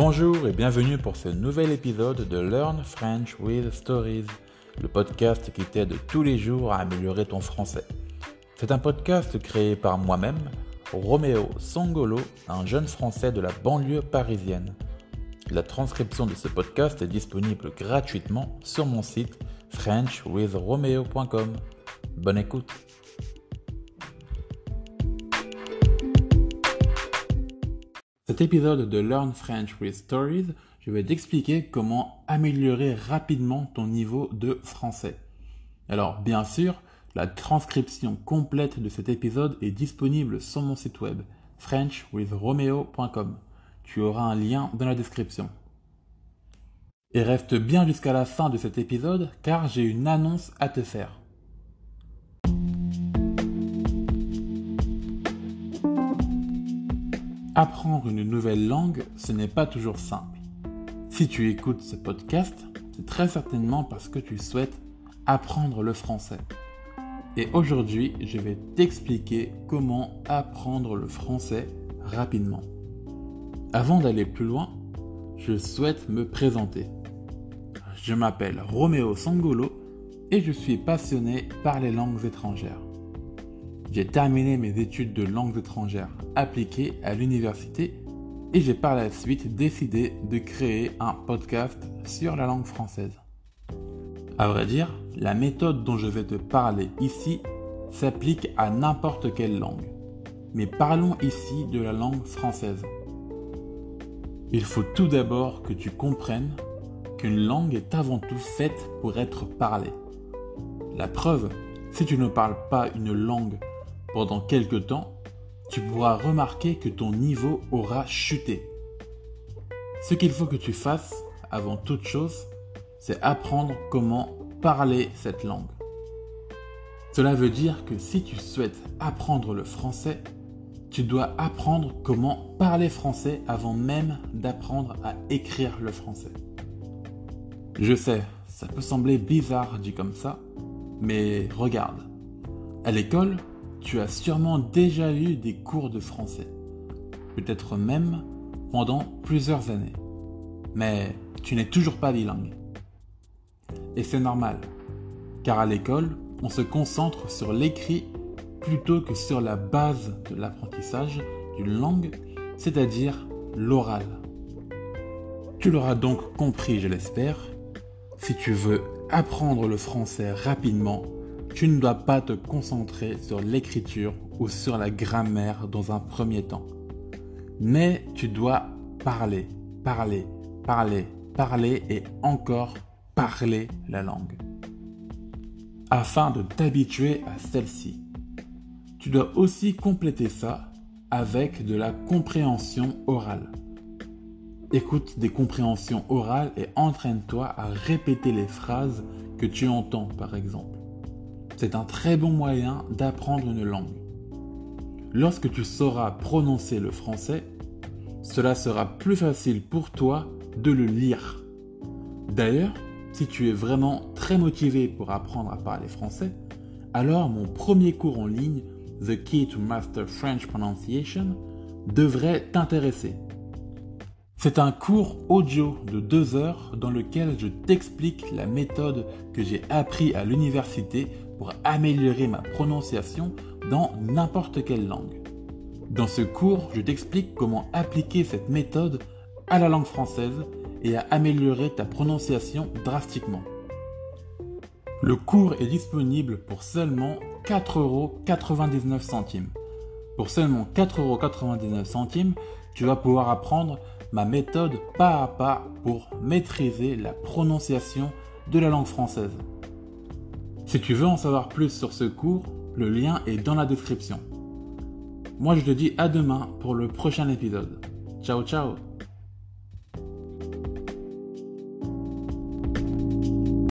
Bonjour et bienvenue pour ce nouvel épisode de Learn French with Stories, le podcast qui t'aide tous les jours à améliorer ton français. C'est un podcast créé par moi-même, Roméo Songolo, un jeune français de la banlieue parisienne. La transcription de ce podcast est disponible gratuitement sur mon site frenchwithromeo.com. Bonne écoute. Cet épisode de Learn French with Stories, je vais t'expliquer comment améliorer rapidement ton niveau de français. Alors, bien sûr, la transcription complète de cet épisode est disponible sur mon site web frenchwithromeo.com. Tu auras un lien dans la description. Et reste bien jusqu'à la fin de cet épisode car j'ai une annonce à te faire. Apprendre une nouvelle langue, ce n'est pas toujours simple. Si tu écoutes ce podcast, c'est très certainement parce que tu souhaites apprendre le français. Et aujourd'hui, je vais t'expliquer comment apprendre le français rapidement. Avant d'aller plus loin, je souhaite me présenter. Je m'appelle Roméo Sangolo et je suis passionné par les langues étrangères. J'ai terminé mes études de langues étrangères appliquées à l'université et j'ai par la suite décidé de créer un podcast sur la langue française. À vrai dire, la méthode dont je vais te parler ici s'applique à n'importe quelle langue. Mais parlons ici de la langue française. Il faut tout d'abord que tu comprennes qu'une langue est avant tout faite pour être parlée. La preuve, si tu ne parles pas une langue pendant quelque temps, tu pourras remarquer que ton niveau aura chuté. Ce qu'il faut que tu fasses, avant toute chose, c'est apprendre comment parler cette langue. Cela veut dire que si tu souhaites apprendre le français, tu dois apprendre comment parler français avant même d'apprendre à écrire le français. Je sais, ça peut sembler bizarre dit comme ça, mais regarde. À l'école, tu as sûrement déjà eu des cours de français. Peut-être même pendant plusieurs années. Mais tu n'es toujours pas bilingue. Et c'est normal, car à l'école, on se concentre sur l'écrit plutôt que sur la base de l'apprentissage d'une langue, c'est-à-dire l'oral. Tu l'auras donc compris, je l'espère, si tu veux apprendre le français rapidement, tu ne dois pas te concentrer sur l'écriture ou sur la grammaire dans un premier temps. Mais tu dois parler, parler, parler, parler et encore parler la langue. Afin de t'habituer à celle-ci, tu dois aussi compléter ça avec de la compréhension orale. Écoute des compréhensions orales et entraîne-toi à répéter les phrases que tu entends par exemple. C'est un très bon moyen d'apprendre une langue. Lorsque tu sauras prononcer le français, cela sera plus facile pour toi de le lire. D'ailleurs, si tu es vraiment très motivé pour apprendre à parler français, alors mon premier cours en ligne, The Key to Master French Pronunciation, devrait t'intéresser. C'est un cours audio de deux heures dans lequel je t'explique la méthode que j'ai appris à l'université pour améliorer ma prononciation dans n'importe quelle langue. Dans ce cours, je t'explique comment appliquer cette méthode à la langue française et à améliorer ta prononciation drastiquement. Le cours est disponible pour seulement 4,99€. Pour seulement 4,99€, tu vas pouvoir apprendre ma méthode pas à pas pour maîtriser la prononciation de la langue française. Si tu veux en savoir plus sur ce cours, le lien est dans la description. Moi je te dis à demain pour le prochain épisode. Ciao ciao